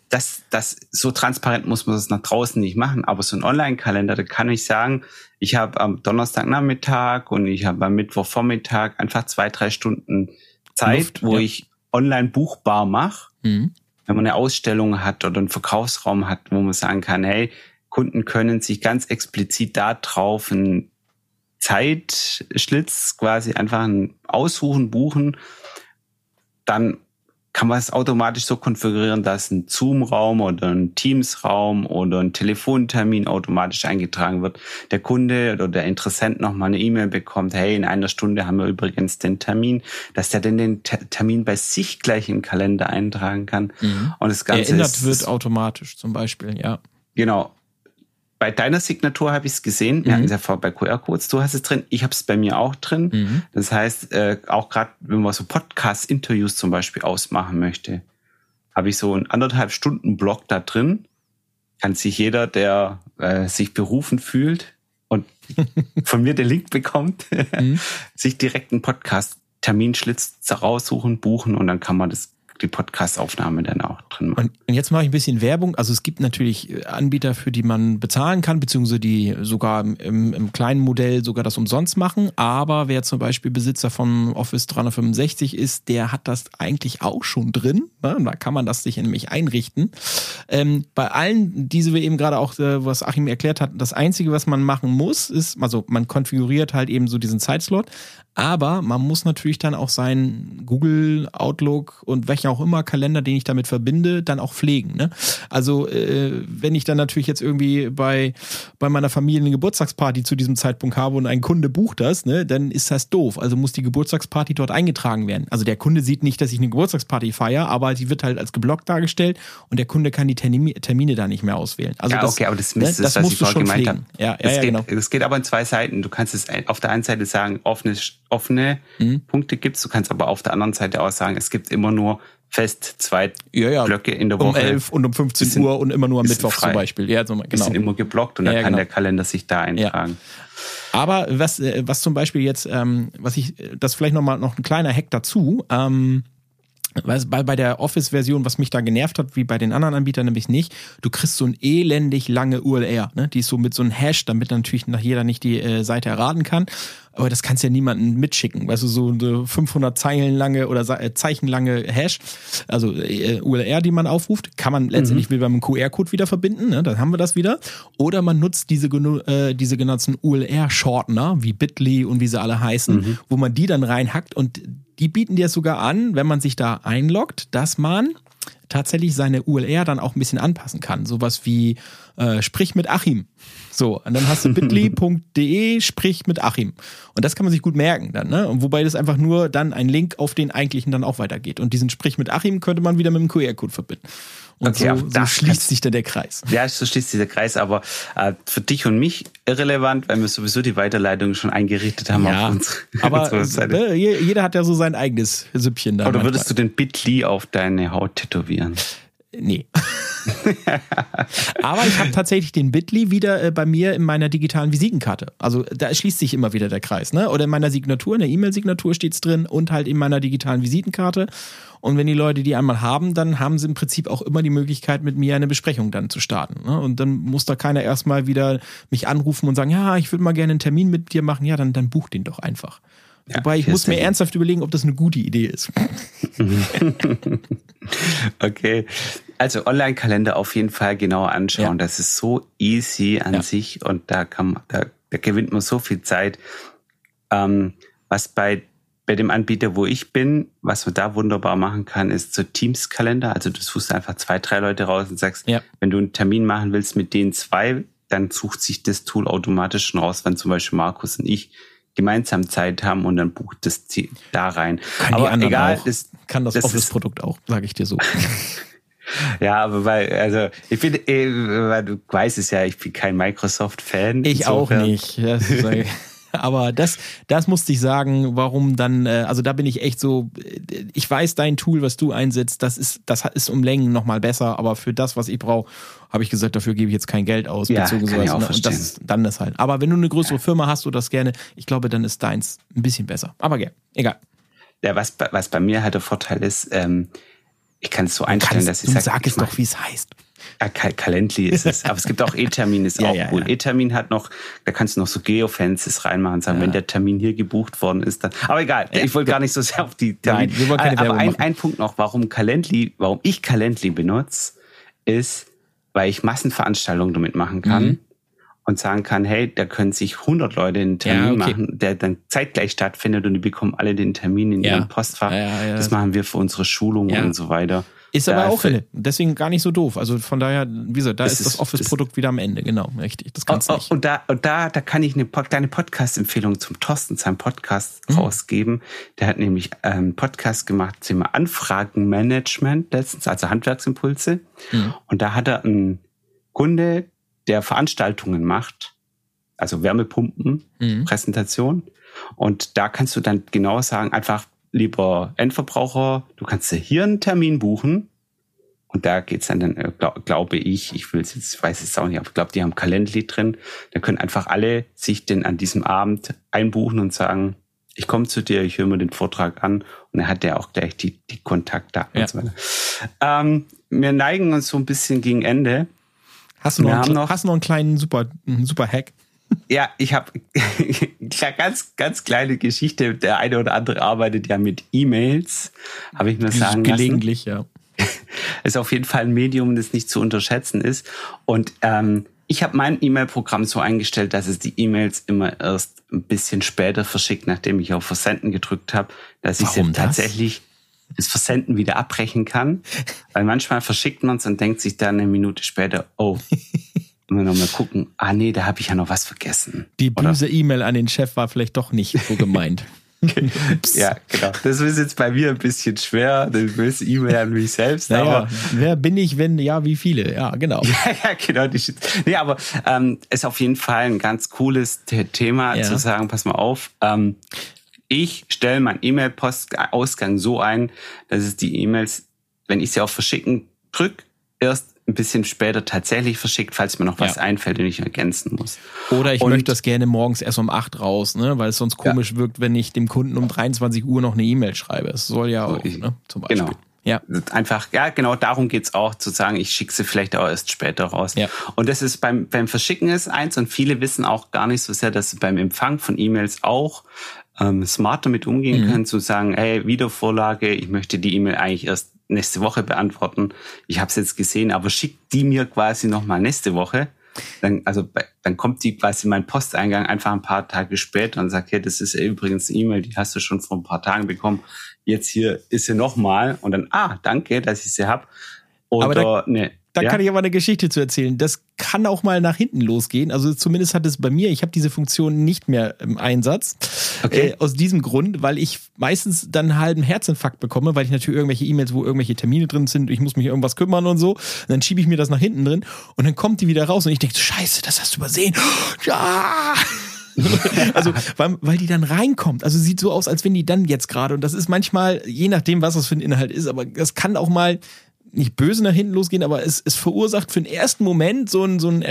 das, das so transparent muss man das nach draußen nicht machen, aber so ein Online-Kalender, da kann ich sagen, ich habe am Donnerstagnachmittag und ich habe am Mittwochvormittag einfach zwei, drei Stunden Zeit, Luft, wo ja. ich online buchbar mache. Mhm. Wenn man eine Ausstellung hat oder einen Verkaufsraum hat, wo man sagen kann, hey, Kunden können sich ganz explizit da drauf einen Zeitschlitz quasi einfach aussuchen, buchen, dann kann man es automatisch so konfigurieren, dass ein Zoom-Raum oder ein Teams-Raum oder ein Telefontermin automatisch eingetragen wird. Der Kunde oder der Interessent nochmal eine E-Mail bekommt, hey, in einer Stunde haben wir übrigens den Termin, dass der denn den Termin bei sich gleich im Kalender eintragen kann. Mhm. Und das Ganze Erinnert ist, wird automatisch zum Beispiel, ja. Genau bei deiner Signatur habe ich es gesehen. Wir mhm. hatten es ja vor bei QR-Codes. Du hast es drin. Ich habe es bei mir auch drin. Mhm. Das heißt, äh, auch gerade wenn man so Podcast-Interviews zum Beispiel ausmachen möchte, habe ich so einen anderthalb Stunden Blog da drin. Kann sich jeder, der äh, sich berufen fühlt und von mir den Link bekommt, mhm. sich direkt einen Podcast-Terminschlitz raussuchen, buchen und dann kann man das die Podcast-Aufnahme dann auch drin machen. Und jetzt mache ich ein bisschen Werbung. Also es gibt natürlich äh, Anbieter, für die man bezahlen kann, beziehungsweise die sogar im, im kleinen Modell sogar das umsonst machen. Aber wer zum Beispiel Besitzer von Office 365 ist, der hat das eigentlich auch schon drin. Da kann man das sich nämlich einrichten. Ähm, bei allen, diese wir eben gerade auch, äh, was Achim erklärt hat, das Einzige, was man machen muss, ist, also man konfiguriert halt eben so diesen Zeitslot, aber man muss natürlich dann auch seinen Google, Outlook und welcher auch immer Kalender, den ich damit verbinde, dann auch pflegen. Ne? Also äh, wenn ich dann natürlich jetzt irgendwie bei, bei meiner Familie eine Geburtstagsparty zu diesem Zeitpunkt habe und ein Kunde bucht das, ne, dann ist das doof. Also muss die Geburtstagsparty dort eingetragen werden. Also der Kunde sieht nicht, dass ich eine Geburtstagsparty feiere, aber die wird halt als geblockt dargestellt und der Kunde kann die Termine da nicht mehr auswählen. Also ja, das, okay, aber das, ne, das, das musst du schon gemeint pflegen. Habe. Ja, ja, ja, geht, genau. Es geht aber in zwei Seiten. Du kannst es auf der einen Seite sagen, offenes offene mhm. Punkte gibt. Du kannst aber auf der anderen Seite auch sagen, es gibt immer nur fest zwei ja, ja. Blöcke in der Woche. Um 11 und um 15 sind, Uhr und immer nur am Mittwoch frei. zum Beispiel. Ja, so, genau. Die sind immer geblockt und ja, dann kann genau. der Kalender sich da eintragen. Aber was, äh, was zum Beispiel jetzt, ähm, was ich, das vielleicht nochmal noch ein kleiner Hack dazu, ähm, bei, bei der Office-Version, was mich da genervt hat, wie bei den anderen Anbietern nämlich nicht, du kriegst so ein elendig lange URL, ne? die ist so mit so einem Hash, damit natürlich nach jeder nicht die äh, Seite erraten kann. Aber das kannst ja niemanden mitschicken. Weißt du, so eine 500 Zeilen lange oder äh, Zeichen lange Hash, also äh, URL, die man aufruft, kann man letztendlich mhm. mit einem QR-Code wieder verbinden, ne? dann haben wir das wieder. Oder man nutzt diese, äh, diese genannten URL-Shortener, wie Bitly und wie sie alle heißen, mhm. wo man die dann reinhackt und die bieten dir sogar an, wenn man sich da einloggt, dass man tatsächlich seine URL dann auch ein bisschen anpassen kann. Sowas wie äh, sprich mit Achim. So, und dann hast du bit.ly.de, sprich mit Achim. Und das kann man sich gut merken dann, ne? Und wobei das einfach nur dann ein Link auf den eigentlichen dann auch weitergeht. Und diesen Sprich mit Achim könnte man wieder mit dem QR-Code verbinden. Und okay, so, so schließt sich dann der Kreis. Ja, so schließt sich der Kreis, aber äh, für dich und mich irrelevant, weil wir sowieso die Weiterleitung schon eingerichtet haben ja, auf uns. Aber äh, jeder hat ja so sein eigenes Süppchen da. Oder würdest du den Bitly auf deine Haut tätowieren? Nee. Aber ich habe tatsächlich den Bitly wieder äh, bei mir in meiner digitalen Visitenkarte. Also da schließt sich immer wieder der Kreis, ne? Oder in meiner Signatur, in der E-Mail-Signatur steht's drin und halt in meiner digitalen Visitenkarte. Und wenn die Leute die einmal haben, dann haben sie im Prinzip auch immer die Möglichkeit, mit mir eine Besprechung dann zu starten. Ne? Und dann muss da keiner erstmal wieder mich anrufen und sagen, ja, ich würde mal gerne einen Termin mit dir machen. Ja, dann, dann buch den doch einfach. Ja, Wobei ich muss mir ernsthaft überlegen, ob das eine gute Idee ist. okay. Also Online-Kalender auf jeden Fall genauer anschauen. Ja. Das ist so easy an ja. sich und da kann man, da, da gewinnt man so viel Zeit. Ähm, was bei bei dem Anbieter, wo ich bin, was man da wunderbar machen kann, ist so Teams-Kalender. Also du suchst einfach zwei, drei Leute raus und sagst, ja. wenn du einen Termin machen willst mit den zwei, dann sucht sich das Tool automatisch schon raus, wenn zum Beispiel Markus und ich gemeinsam Zeit haben und dann bucht das da rein. Kann Aber egal, auch. Das, kann das, das Office-Produkt auch, sage ich dir so. Ja, aber weil, also ich bin, eh, weil du weißt es ja, ich bin kein Microsoft-Fan. Ich auch nicht. Das aber das, das musste ich sagen, warum dann, äh, also da bin ich echt so, ich weiß, dein Tool, was du einsetzt, das ist, das ist um Längen nochmal besser, aber für das, was ich brauche, habe ich gesagt, dafür gebe ich jetzt kein Geld aus. Ja, kann ich auch ne? Und das, dann ist halt. Aber wenn du eine größere Firma hast, du das gerne, ich glaube, dann ist deins ein bisschen besser. Aber ja, egal. Ja, was, was bei mir halt der Vorteil ist, ähm, Ich kann es so einstellen, dass ich sage. Sag es doch, wie es heißt. Ja, Calendly ist es. Aber es gibt auch E-Termin, ist ja, auch ja, cool. Ja. E-Termin hat noch, da kannst du noch so Geofences reinmachen sagen, wenn der Termin hier gebucht worden ist, dann. Aber egal, ich wollte gar nicht so sehr auf die Termin. Nein, wir wollen keine Aber ein, ein Punkt noch, warum Calendly, warum ich Calendly benutze, ist, weil ich Massenveranstaltungen damit machen kann. Mhm. Und sagen kann, hey, da können sich 100 Leute einen Termin okay. machen, der dann zeitgleich stattfindet und die bekommen alle den Termin in ihrem Postfach. Das machen wir für unsere Schulung und so weiter. Ist aber auch Fälle. Deswegen gar nicht so doof. Also von daher, wie gesagt, da ist, ist das Office-Produkt wieder am Ende. Genau, richtig. Das kannst du nicht. Und da, und da, da kann ich eine kleine Podcast-Empfehlung zum Thorsten, seinem Podcast mhm. rausgeben. Der hat nämlich einen Podcast gemacht zum Anfragenmanagement letztens, also Handwerksimpulse. Mhm. Und da hat er einen Kunde, der Veranstaltungen macht, also Wärmepumpen, mhm. Präsentation. Und da kannst du dann genau sagen, einfach lieber Endverbraucher, du kannst dir hier einen Termin buchen. Und da geht's dann, dann äh, glaub, glaube ich, ich will es jetzt, weiß es auch nicht, aber ich glaube, die haben Calendly drin. Da können einfach alle sich denn an diesem Abend einbuchen und sagen, ich komme zu dir, ich höre mir den Vortrag an und er hat ja auch gleich die, die Kontaktdaten ja. und so weiter. Ähm, wir neigen uns so ein bisschen gegen Ende. Hast du noch, einen, noch, hast du noch einen kleinen super, super Hack? Ja, ich habe ganz, ganz kleine Geschichte. Der eine oder andere arbeitet ja mit E-Mails, habe ich mir sagen Gelegentlich, lassen. ja. Ist auf jeden Fall ein Medium, das nicht zu unterschätzen ist. Und ähm, ich habe mein E-Mail-Programm so eingestellt, dass es die E-Mails immer erst ein bisschen später verschickt, nachdem ich auf Versenden gedrückt habe, dass ich sie tatsächlich das Versenden wieder abbrechen kann. Weil manchmal verschickt man es und denkt sich dann eine Minute später, oh, Immer noch mal gucken. Ah nee, da habe ich ja noch was vergessen. Die böse E-Mail an den Chef war vielleicht doch nicht so gemeint. ja, genau. Das ist jetzt bei mir ein bisschen schwer, eine böse E-Mail an mich selbst. Naja, aber wer bin ich, wenn, ja, wie viele? Ja, genau. ja, ja, genau. Die, nee, aber ähm, ist auf jeden Fall ein ganz cooles Thema ja. zu sagen, pass mal auf, ähm, ich stelle meinen E-Mail-Postausgang so ein, dass es die E-Mails, wenn ich sie auf Verschicken drücke, erst ein bisschen später tatsächlich verschickt, falls mir noch was ja. einfällt und ich ergänzen muss. Oder ich und, möchte das gerne morgens erst um acht raus, ne? weil es sonst komisch ja. wirkt, wenn ich dem Kunden um 23 Uhr noch eine E-Mail schreibe. Es soll ja auch, ich, ne? zum Beispiel. Genau. Ja. Einfach, ja, genau darum geht's auch, zu sagen, ich schicke sie vielleicht auch erst später raus. Ja. Und das ist beim, beim Verschicken ist eins und viele wissen auch gar nicht so sehr, dass sie beim Empfang von E-Mails auch ähm, smart damit umgehen mhm. können, zu sagen, hey, Wiedervorlage, ich möchte die E-Mail eigentlich erst nächste Woche beantworten. Ich habe es jetzt gesehen, aber schickt die mir quasi noch mal nächste Woche. Dann, also dann kommt die quasi in meinen Posteingang einfach ein paar Tage später und sagt, hey, das ist übrigens eine E-Mail, die hast du schon vor ein paar Tagen bekommen. Jetzt hier ist sie noch mal und dann, ah, danke, dass ich sie hab. Oder ne, da ja? kann ich aber eine Geschichte zu erzählen. Das kann auch mal nach hinten losgehen. Also zumindest hat es bei mir, ich habe diese Funktion nicht mehr im Einsatz. Okay. Äh, aus diesem Grund, weil ich meistens dann einen halben Herzinfarkt bekomme, weil ich natürlich irgendwelche E-Mails, wo irgendwelche Termine drin sind, ich muss mich irgendwas kümmern und so. Und dann schiebe ich mir das nach hinten drin und dann kommt die wieder raus und ich denke, scheiße, das hast du übersehen. Ja! also, weil, weil die dann reinkommt. Also sieht so aus, als wenn die dann jetzt gerade, und das ist manchmal, je nachdem, was das für ein Inhalt ist, aber das kann auch mal nicht böse nach hinten losgehen, aber es, es verursacht für den ersten Moment so einen, so, einen,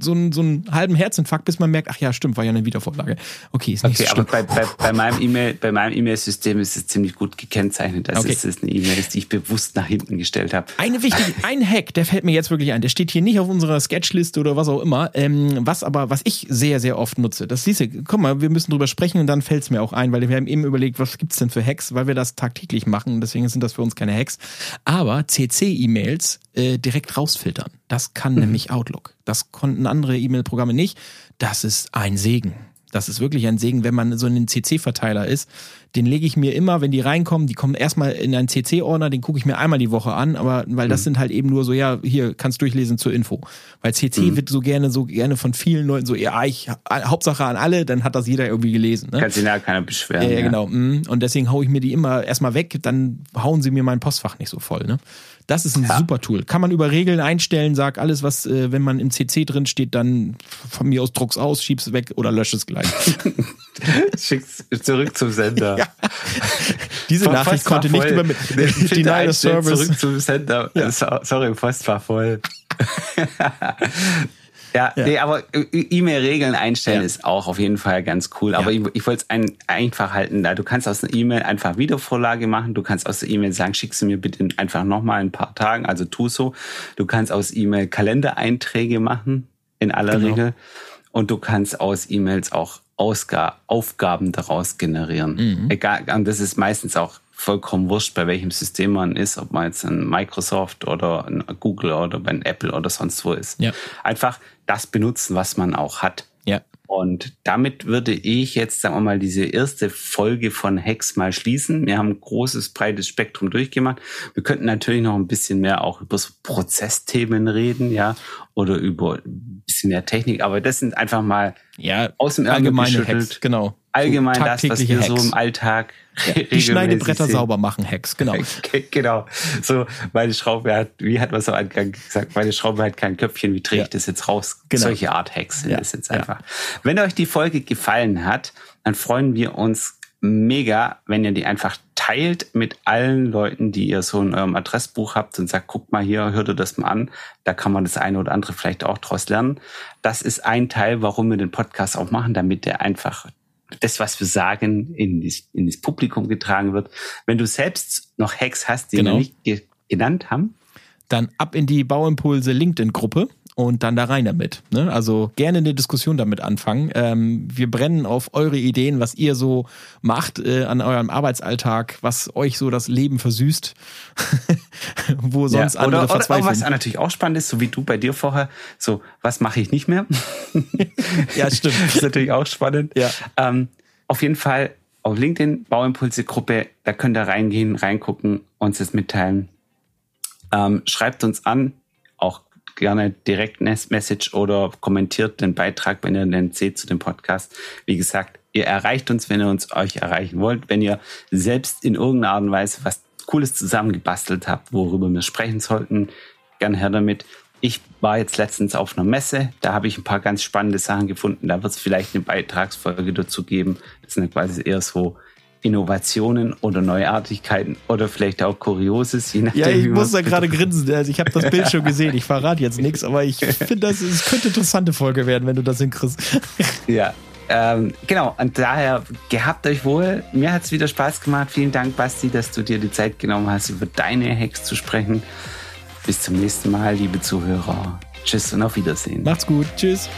so, einen, so einen halben Herzinfarkt, bis man merkt, ach ja, stimmt, war ja eine Wiedervorlage. Okay, ist nicht okay, so aber bei, bei, bei meinem E-Mail, bei meinem E-Mail-System ist es ziemlich gut gekennzeichnet, dass okay. es eine E-Mail ist, die ich bewusst nach hinten gestellt habe. Eine wichtige, ein Hack, der fällt mir jetzt wirklich ein. Der steht hier nicht auf unserer Sketchliste oder was auch immer. Ähm, was aber, was ich sehr, sehr oft nutze, das siehst du, guck mal, wir müssen drüber sprechen und dann fällt es mir auch ein, weil wir haben eben überlegt, was gibt's denn für Hacks, weil wir das tagtäglich machen. Deswegen sind das für uns keine Hacks. Aber CC E-Mails äh, direkt rausfiltern. Das kann mhm. nämlich Outlook. Das konnten andere E-Mail-Programme nicht. Das ist ein Segen. Das ist wirklich ein Segen, wenn man so in den CC-Verteiler ist. Den lege ich mir immer, wenn die reinkommen, die kommen erstmal in einen CC-Ordner, den gucke ich mir einmal die Woche an, aber weil das mhm. sind halt eben nur so, ja, hier kannst durchlesen zur Info. Weil CC mhm. wird so gerne, so gerne von vielen Leuten so, ja, ich, Hauptsache an alle, dann hat das jeder irgendwie gelesen. Ne? Kann sich ja keiner beschweren. Ja, ja, genau. Mhm. Und deswegen haue ich mir die immer erstmal weg, dann hauen sie mir mein Postfach nicht so voll. Ne? Das ist ein ja. super Tool. Kann man über Regeln einstellen, sag alles, was, äh, wenn man im CC drin steht, dann von mir aus druck's aus, schieb's weg oder lösch es gleich. Schick's zurück zum Sender. Ja. Diese Post Nachricht konnte nicht über mit Denial Service. Zurück zum Sender. Ja. Sorry, Post war voll. Ja, ja. Nee, aber E-Mail-Regeln einstellen ja. ist auch auf jeden Fall ganz cool. Aber ja. ich, ich wollte es ein, einfach halten. Da du kannst aus einer E-Mail einfach Wiedervorlage machen. Du kannst aus der E-Mail sagen, schickst du mir bitte einfach nochmal ein paar Tagen. Also tu so. Du kannst aus E-Mail Kalendereinträge machen in aller genau. Regel. Und du kannst aus E-Mails auch Ausga Aufgaben daraus generieren. Mhm. Egal, und das ist meistens auch vollkommen wurscht, bei welchem System man ist, ob man jetzt ein Microsoft oder ein Google oder bei Apple oder sonst wo ist. Ja. Einfach das benutzen, was man auch hat. Ja. Und damit würde ich jetzt, sagen wir mal, diese erste Folge von Hex mal schließen. Wir haben ein großes, breites Spektrum durchgemacht. Wir könnten natürlich noch ein bisschen mehr auch über so Prozessthemen reden, ja, oder über ein bisschen mehr Technik, aber das sind einfach mal ja, aus dem allgemeine Hacks, genau. Allgemein so das, was wir Hacks. so im Alltag ja, die Schneidebretter sehen. sauber machen Hacks, genau. genau. So, meine Schraube hat, wie hat man so gesagt, meine Schraube hat kein Köpfchen, wie drehe ja. ich das jetzt raus? Genau. Solche Art Hacks sind ja. das jetzt einfach. Wenn euch die Folge gefallen hat, dann freuen wir uns mega, wenn ihr die einfach teilt mit allen Leuten, die ihr so in eurem Adressbuch habt und sagt, guck mal hier, hört ihr das mal an. Da kann man das eine oder andere vielleicht auch draus lernen. Das ist ein Teil, warum wir den Podcast auch machen, damit der einfach das, was wir sagen, in das, in das Publikum getragen wird. Wenn du selbst noch Hacks hast, die genau. wir nicht ge genannt haben, dann ab in die Bauimpulse LinkedIn-Gruppe und dann da rein damit. Ne? Also gerne eine Diskussion damit anfangen. Ähm, wir brennen auf eure Ideen, was ihr so macht äh, an eurem Arbeitsalltag, was euch so das Leben versüßt, wo sonst ja, oder, andere verzweifeln. Oder, was natürlich auch spannend ist, so wie du bei dir vorher, so was mache ich nicht mehr? ja, stimmt. das ist natürlich auch spannend. Ja. Ähm, auf jeden Fall auf LinkedIn, Bauimpulse-Gruppe, da könnt ihr reingehen, reingucken, uns das mitteilen. Ähm, schreibt uns an, auch gerne direkt Message oder kommentiert den Beitrag, wenn ihr den seht zu dem Podcast. Wie gesagt, ihr erreicht uns, wenn ihr uns euch erreichen wollt. Wenn ihr selbst in irgendeiner Art und Weise was Cooles zusammengebastelt habt, worüber wir sprechen sollten, gern her damit. Ich war jetzt letztens auf einer Messe, da habe ich ein paar ganz spannende Sachen gefunden. Da wird es vielleicht eine Beitragsfolge dazu geben. Das sind quasi eher so Innovationen oder Neuartigkeiten oder vielleicht auch Kurioses. Je nachdem, ja, ich muss da gerade grinsen. Also ich habe das Bild schon gesehen. Ich verrate jetzt nichts, aber ich finde, das es könnte eine interessante Folge werden, wenn du das hinkriegst. Ja, ähm, genau. Und daher gehabt euch wohl. Mir hat es wieder Spaß gemacht. Vielen Dank, Basti, dass du dir die Zeit genommen hast, über deine Hacks zu sprechen. Bis zum nächsten Mal, liebe Zuhörer. Tschüss und auf Wiedersehen. Macht's gut. Tschüss.